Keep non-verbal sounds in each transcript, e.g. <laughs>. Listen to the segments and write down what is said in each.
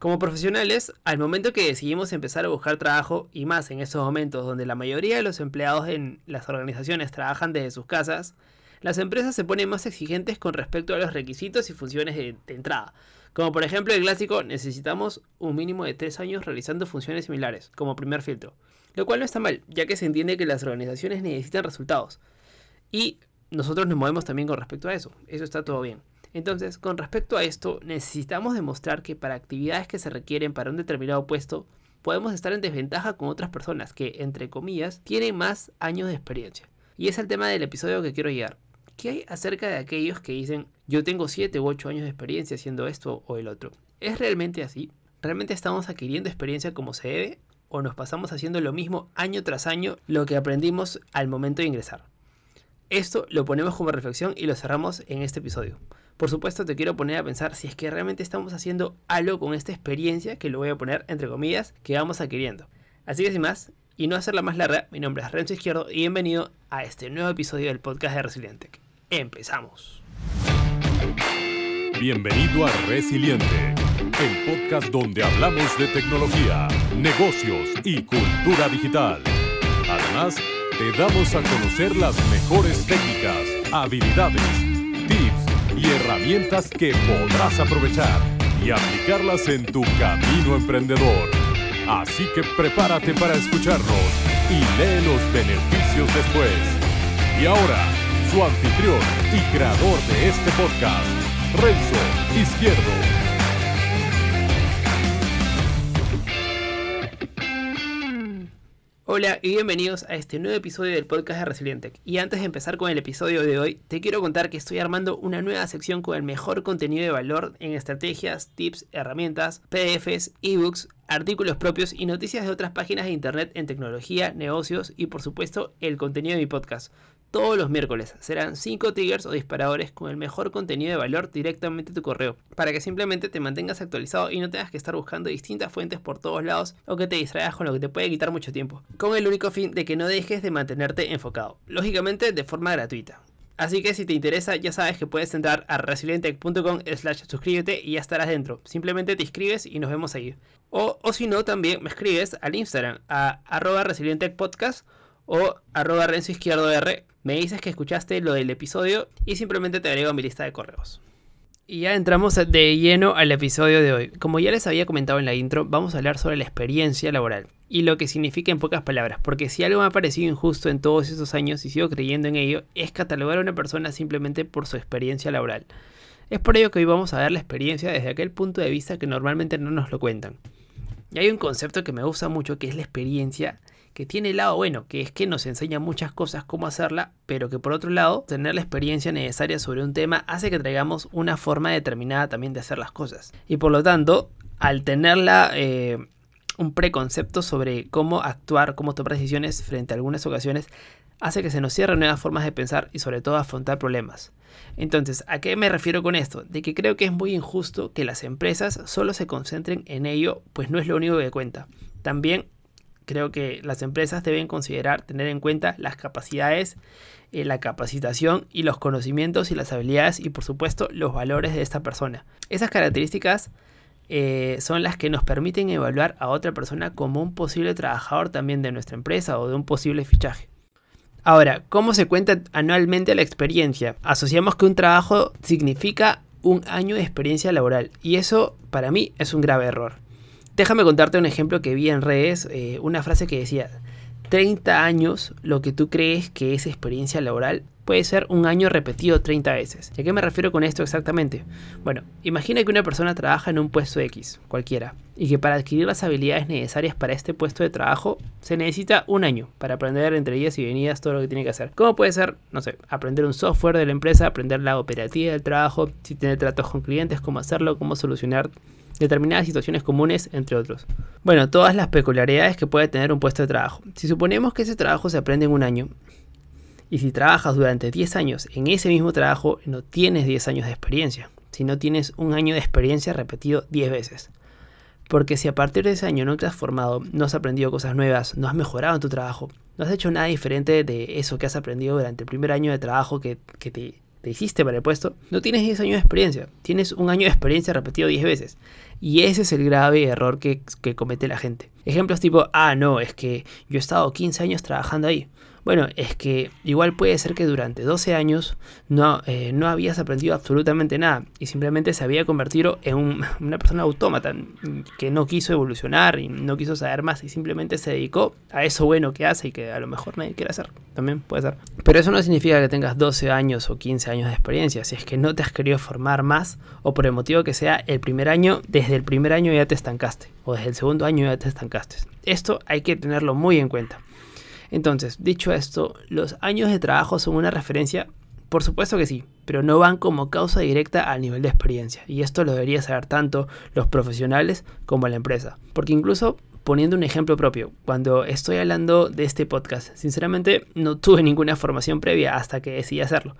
Como profesionales, al momento que decidimos empezar a buscar trabajo, y más en estos momentos donde la mayoría de los empleados en las organizaciones trabajan desde sus casas, las empresas se ponen más exigentes con respecto a los requisitos y funciones de, entrada. Como por ejemplo el clásico, necesitamos un mínimo de 3 años realizando funciones similares, como primer filtro. Lo cual no está mal, ya que se entiende que las organizaciones necesitan resultados. Y nosotros nos movemos también con respecto a eso. Eso está todo bien. Entonces, con respecto a esto, necesitamos demostrar que para actividades que se requieren para un determinado puesto, podemos estar en desventaja con otras personas que, entre comillas, tienen más años de experiencia. Y es el tema del episodio que quiero llegar. ¿Qué hay acerca de aquellos que dicen, yo tengo 7 u 8 años de experiencia haciendo esto o el otro? ¿Es realmente así? ¿Realmente estamos adquiriendo experiencia como se debe? ¿O nos pasamos haciendo lo mismo año tras año lo que aprendimos al momento de ingresar? Esto lo ponemos como reflexión y lo cerramos en este episodio. Por supuesto te quiero poner a pensar si es que realmente estamos haciendo algo con esta experiencia que lo voy a poner entre comillas que vamos adquiriendo. Así que sin más, y no hacerla más larga, mi nombre es Renzo Izquierdo y bienvenido a este nuevo episodio del podcast de Resiliente. Empezamos. Bienvenido a Resiliente, el podcast donde hablamos de tecnología, negocios y cultura digital. Además, te damos a conocer las mejores técnicas, habilidades, herramientas que podrás aprovechar y aplicarlas en tu camino emprendedor. Así que prepárate para escucharnos y lee los beneficios después. Y ahora, su anfitrión y creador de este podcast, Renzo Izquierdo. Hola y bienvenidos a este nuevo episodio del podcast de Resiliente. Y antes de empezar con el episodio de hoy, te quiero contar que estoy armando una nueva sección con el mejor contenido de valor en estrategias, tips, herramientas, PDFs, ebooks, artículos propios y noticias de otras páginas de internet en tecnología, negocios y por supuesto el contenido de mi podcast todos los miércoles. Serán 5 triggers o disparadores con el mejor contenido de valor directamente a tu correo, para que simplemente te mantengas actualizado y no tengas que estar buscando distintas fuentes por todos lados o que te distraigas con lo que te puede quitar mucho tiempo, con el único fin de que no dejes de mantenerte enfocado, lógicamente de forma gratuita. Así que si te interesa, ya sabes que puedes entrar a resilientec.com slash suscríbete y ya estarás dentro. Simplemente te inscribes y nos vemos ahí. O, o si no, también me escribes al Instagram a arroba resilientecpodcast o arroba renzo izquierdo R me dices que escuchaste lo del episodio y simplemente te agrego a mi lista de correos. Y ya entramos de lleno al episodio de hoy. Como ya les había comentado en la intro, vamos a hablar sobre la experiencia laboral y lo que significa en pocas palabras, porque si algo me ha parecido injusto en todos esos años y sigo creyendo en ello, es catalogar a una persona simplemente por su experiencia laboral. Es por ello que hoy vamos a ver la experiencia desde aquel punto de vista que normalmente no nos lo cuentan. Y hay un concepto que me gusta mucho que es la experiencia que tiene el lado bueno, que es que nos enseña muchas cosas cómo hacerla, pero que por otro lado, tener la experiencia necesaria sobre un tema hace que traigamos una forma determinada también de hacer las cosas. Y por lo tanto, al tenerla... Eh, un preconcepto sobre cómo actuar, cómo tomar decisiones frente a algunas ocasiones, hace que se nos cierren nuevas formas de pensar y sobre todo afrontar problemas. Entonces, ¿a qué me refiero con esto? De que creo que es muy injusto que las empresas solo se concentren en ello, pues no es lo único que cuenta. También creo que las empresas deben considerar tener en cuenta las capacidades, eh, la capacitación y los conocimientos y las habilidades y por supuesto los valores de esta persona. Esas características eh, son las que nos permiten evaluar a otra persona como un posible trabajador también de nuestra empresa o de un posible fichaje. Ahora, ¿cómo se cuenta anualmente la experiencia? Asociamos que un trabajo significa un año de experiencia laboral y eso para mí es un grave error. Déjame contarte un ejemplo que vi en redes, eh, una frase que decía, 30 años, lo que tú crees que es experiencia laboral, puede ser un año repetido 30 veces. ¿Y a qué me refiero con esto exactamente? Bueno, imagina que una persona trabaja en un puesto X, cualquiera, y que para adquirir las habilidades necesarias para este puesto de trabajo se necesita un año para aprender entre días y venidas todo lo que tiene que hacer. ¿Cómo puede ser? No sé, aprender un software de la empresa, aprender la operativa del trabajo, si tiene tratos con clientes, cómo hacerlo, cómo solucionar determinadas situaciones comunes, entre otros. Bueno, todas las peculiaridades que puede tener un puesto de trabajo. Si suponemos que ese trabajo se aprende en un año, y si trabajas durante 10 años en ese mismo trabajo, no tienes 10 años de experiencia, sino tienes un año de experiencia repetido 10 veces. Porque si a partir de ese año no te has formado, no has aprendido cosas nuevas, no has mejorado en tu trabajo, no has hecho nada diferente de eso que has aprendido durante el primer año de trabajo que, que te te hiciste para el puesto, no tienes 10 años de experiencia, tienes un año de experiencia repetido 10 veces. Y ese es el grave error que, que comete la gente. Ejemplos tipo, ah, no, es que yo he estado 15 años trabajando ahí. Bueno, es que igual puede ser que durante 12 años no, eh, no habías aprendido absolutamente nada y simplemente se había convertido en <laughs> una persona autómata que no quiso evolucionar y no quiso saber más y simplemente se dedicó a eso bueno que hace y que a lo mejor nadie quiere hacer. También puede ser. Pero eso no significa que tengas 12 años o 15 años de experiencia. Si es que no te has querido formar más o por el motivo que sea el primer año, desde el primer año ya te estancaste o desde el segundo año ya te estancaste. Esto hay que tenerlo muy en cuenta. Entonces, dicho esto, ¿los años de trabajo son una referencia? Por supuesto que sí, pero no van como causa directa al nivel de experiencia. Y esto lo debería saber tanto los profesionales como la empresa. Porque incluso poniendo un ejemplo propio, cuando estoy hablando de este podcast, sinceramente no tuve ninguna formación previa hasta que decidí hacerlo.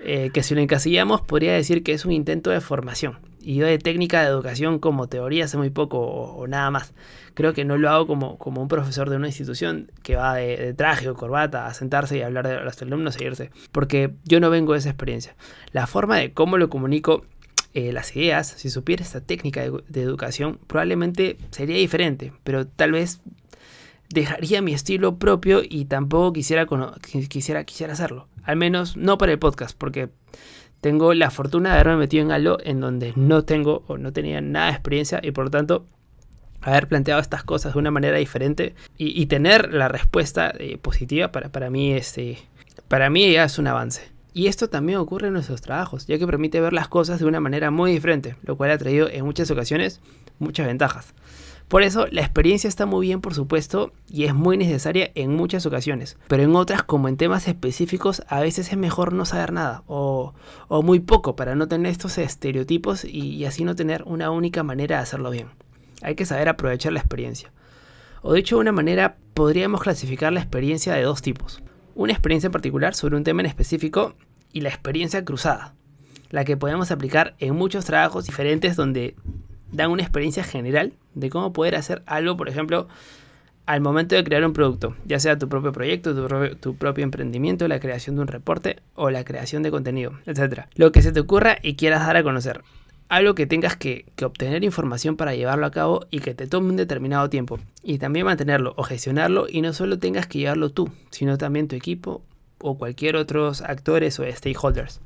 Eh, que si lo encasillamos podría decir que es un intento de formación. Y de técnica de educación como teoría hace muy poco o, nada más. Creo que no lo hago como, como un profesor de una institución que va de, traje o corbata a sentarse y hablar de los alumnos e irse. Porque yo no vengo de esa experiencia. La forma de cómo lo comunico eh, las ideas, si supiera esta técnica de, de, educación, probablemente sería diferente, pero tal vez dejaría mi estilo propio y tampoco quisiera, quisiera, quisiera hacerlo. Al menos no para el podcast, porque tengo la fortuna de haberme metido en algo en donde no tengo o no tenía nada de experiencia y por lo tanto haber planteado estas cosas de una manera diferente y, tener la respuesta eh, positiva para, para, mí este, para mí ya es un avance. Y esto también ocurre en nuestros trabajos, ya que permite ver las cosas de una manera muy diferente, lo cual ha traído en muchas ocasiones muchas ventajas. Por eso la experiencia está muy bien, por supuesto, y es muy necesaria en muchas ocasiones. Pero en otras, como en temas específicos, a veces es mejor no saber nada o, muy poco para no tener estos estereotipos y, así no tener una única manera de hacerlo bien. Hay que saber aprovechar la experiencia. O dicho de una manera, podríamos clasificar la experiencia de dos tipos. Una experiencia particular sobre un tema en específico y la experiencia cruzada, la que podemos aplicar en muchos trabajos diferentes donde dan una experiencia general de cómo poder hacer algo, por ejemplo, al momento de crear un producto, ya sea tu propio proyecto, tu, propio, emprendimiento, la creación de un reporte o la creación de contenido, etc. Lo que se te ocurra y quieras dar a conocer. Algo que tengas que, que, obtener información para llevarlo a cabo y que te tome un determinado tiempo. Y también mantenerlo o gestionarlo y no solo tengas que llevarlo tú, sino también tu equipo o cualquier otros actores o stakeholders.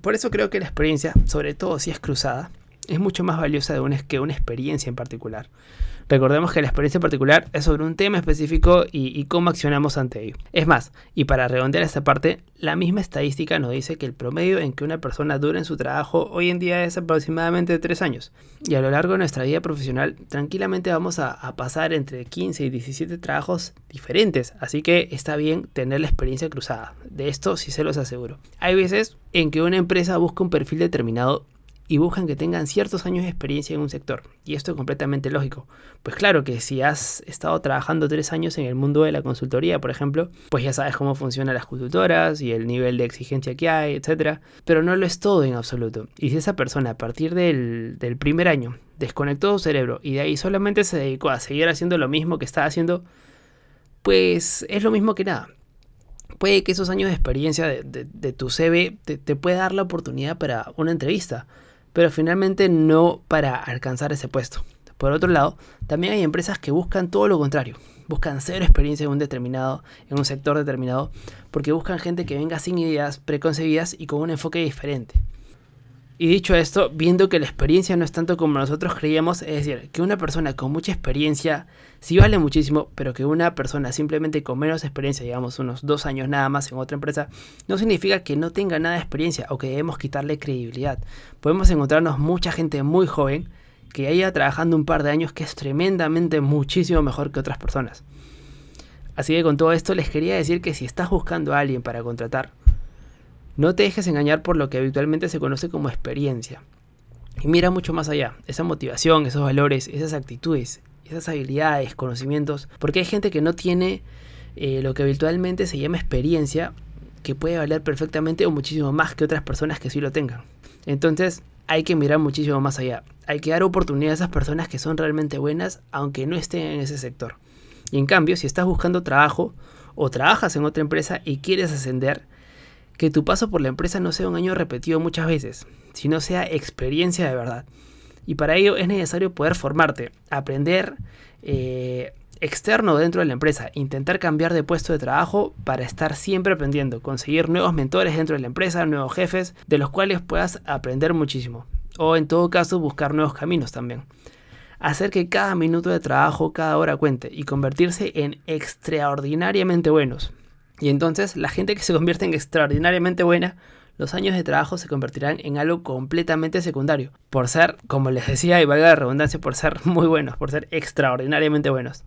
Por eso creo que la experiencia, sobre todo si es cruzada, es mucho más valiosa de una, que una experiencia en particular. Recordemos que la experiencia en particular es sobre un tema específico y, cómo accionamos ante ello. Es más, y para redondear esta parte, la misma estadística nos dice que el promedio en que una persona dura en su trabajo hoy en día es aproximadamente 3 años. Y a lo largo de nuestra vida profesional, tranquilamente vamos a, a pasar entre 15 y 17 trabajos diferentes. Así que está bien tener la experiencia cruzada. De esto sí se los aseguro. Hay veces en que una empresa busca un perfil determinado y buscan que tengan ciertos años de experiencia en un sector. Y esto es completamente lógico. Pues claro que si has estado trabajando tres años en el mundo de la consultoría, por ejemplo, pues ya sabes cómo funcionan las consultoras y el nivel de exigencia que hay, etc. Pero no lo es todo en absoluto. Y si esa persona a partir del, del primer año desconectó su cerebro y de ahí solamente se dedicó a seguir haciendo lo mismo que estaba haciendo, pues es lo mismo que nada puede que esos años de experiencia de, de, tu CV te, te, pueda dar la oportunidad para una entrevista pero finalmente no para alcanzar ese puesto. Por otro lado, también hay empresas que buscan todo lo contrario, buscan cero experiencia en un determinado, en un sector determinado, porque buscan gente que venga sin ideas preconcebidas y con un enfoque diferente. Y dicho esto, viendo que la experiencia no es tanto como nosotros creíamos, es decir, que una persona con mucha experiencia sí vale muchísimo, pero que una persona simplemente con menos experiencia, digamos unos dos años nada más en otra empresa, no significa que no tenga nada de experiencia o que debemos quitarle credibilidad. Podemos encontrarnos mucha gente muy joven que ya lleva trabajando un par de años que es tremendamente muchísimo mejor que otras personas. Así que con todo esto les quería decir que si estás buscando a alguien para contratar, no te dejes engañar por lo que habitualmente se conoce como experiencia. Y mira mucho más allá, esa motivación, esos valores, esas actitudes, esas habilidades, conocimientos, porque hay gente que no tiene eh, lo que habitualmente se llama experiencia, que puede valer perfectamente o muchísimo más que otras personas que sí lo tengan. Entonces hay que mirar muchísimo más allá. Hay que dar oportunidad a esas personas que son realmente buenas, aunque no estén en ese sector. Y en cambio, si estás buscando trabajo o trabajas en otra empresa y quieres ascender, que tu paso por la empresa no sea un año repetido muchas veces, sino sea experiencia de verdad. Y para ello es necesario poder formarte, aprender eh, externo dentro de la empresa, intentar cambiar de puesto de trabajo para estar siempre aprendiendo, conseguir nuevos mentores dentro de la empresa, nuevos jefes, de los cuales puedas aprender muchísimo. O en todo caso buscar nuevos caminos también. Hacer que cada minuto de trabajo, cada hora cuente y convertirse en extraordinariamente buenos. Y entonces la gente que se convierte en extraordinariamente buena los años de trabajo se convertirán en algo completamente secundario, por ser, como les decía, y valga la redundancia, por ser muy buenos, por ser extraordinariamente buenos.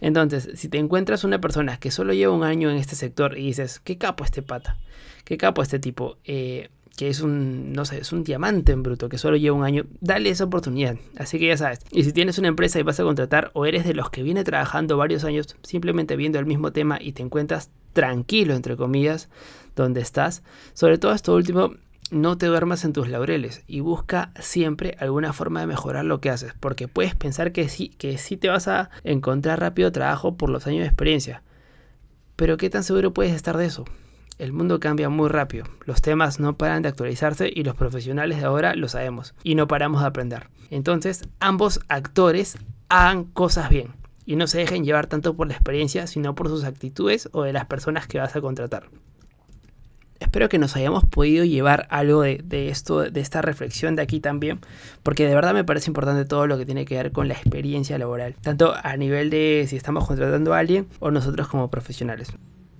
Entonces, si te encuentras una persona que solo lleva un año en este sector y dices, qué capo este pata, qué capo este tipo, eh, que es un, no sé, es un diamante en bruto, que solo lleva un año, dale esa oportunidad. Así que ya sabes. Y si tienes una empresa y vas a contratar, o eres de los que viene trabajando varios años simplemente viendo el mismo tema y te encuentras tranquilo, entre comillas, donde estás, sobre todo esto último, no te duermas en tus laureles y busca siempre alguna forma de mejorar lo que haces, porque puedes pensar que sí, que sí te vas a encontrar rápido trabajo por los años de experiencia. Pero ¿qué tan seguro puedes estar de eso? El mundo cambia muy rápido, los temas no paran de actualizarse y los profesionales de ahora lo sabemos y no paramos de aprender. Entonces, ambos actores hagan cosas bien y no se dejen llevar tanto por la experiencia, sino por sus actitudes o de las personas que vas a contratar. Espero que nos hayamos podido llevar algo de, esto, de esta reflexión de aquí también, porque de verdad me parece importante todo lo que tiene que ver con la experiencia laboral, tanto a nivel de si estamos contratando a alguien o nosotros como profesionales.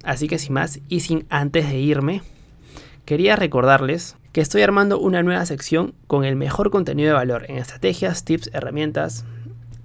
Así que sin más y sin antes de irme, quería recordarles que estoy armando una nueva sección con el mejor contenido de valor en estrategias, tips, herramientas,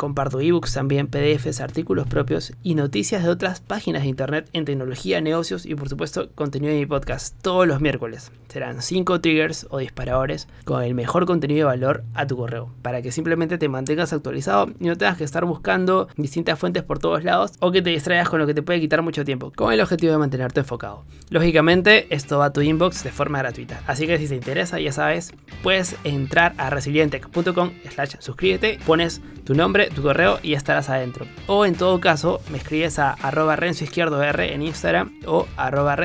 Comparto ebooks también, PDFs, artículos propios y noticias de otras páginas de internet en tecnología, negocios y por supuesto contenido de mi podcast todos los miércoles. Serán 5 triggers o disparadores con el mejor contenido de valor a tu correo para que simplemente te mantengas actualizado y no tengas que estar buscando distintas fuentes por todos lados o que te distraigas con lo que te puede quitar mucho tiempo con el objetivo de mantenerte enfocado. Lógicamente esto va a tu inbox de forma gratuita, así que si te interesa ya sabes, puedes entrar a resilientec.com slash suscríbete, pones tu nombre, tu correo y estarás adentro. O en todo caso, me escribes a arroba renzo izquierdo R en Instagram o arroba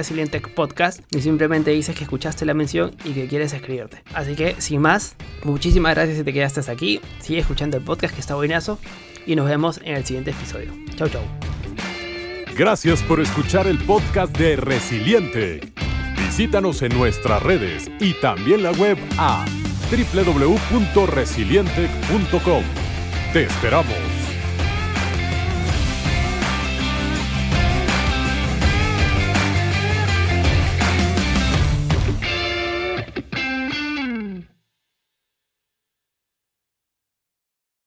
podcast y simplemente dices que escuchaste la mención y que quieres escribirte. Así que, sin más, muchísimas gracias si te quedaste aquí. Sigue escuchando el podcast que está buenazo y nos vemos en el siguiente episodio. Chau, chau. Gracias por escuchar el podcast de Resiliente. Visítanos en nuestras redes y también la web a www.resiliente.com. Te esperamos.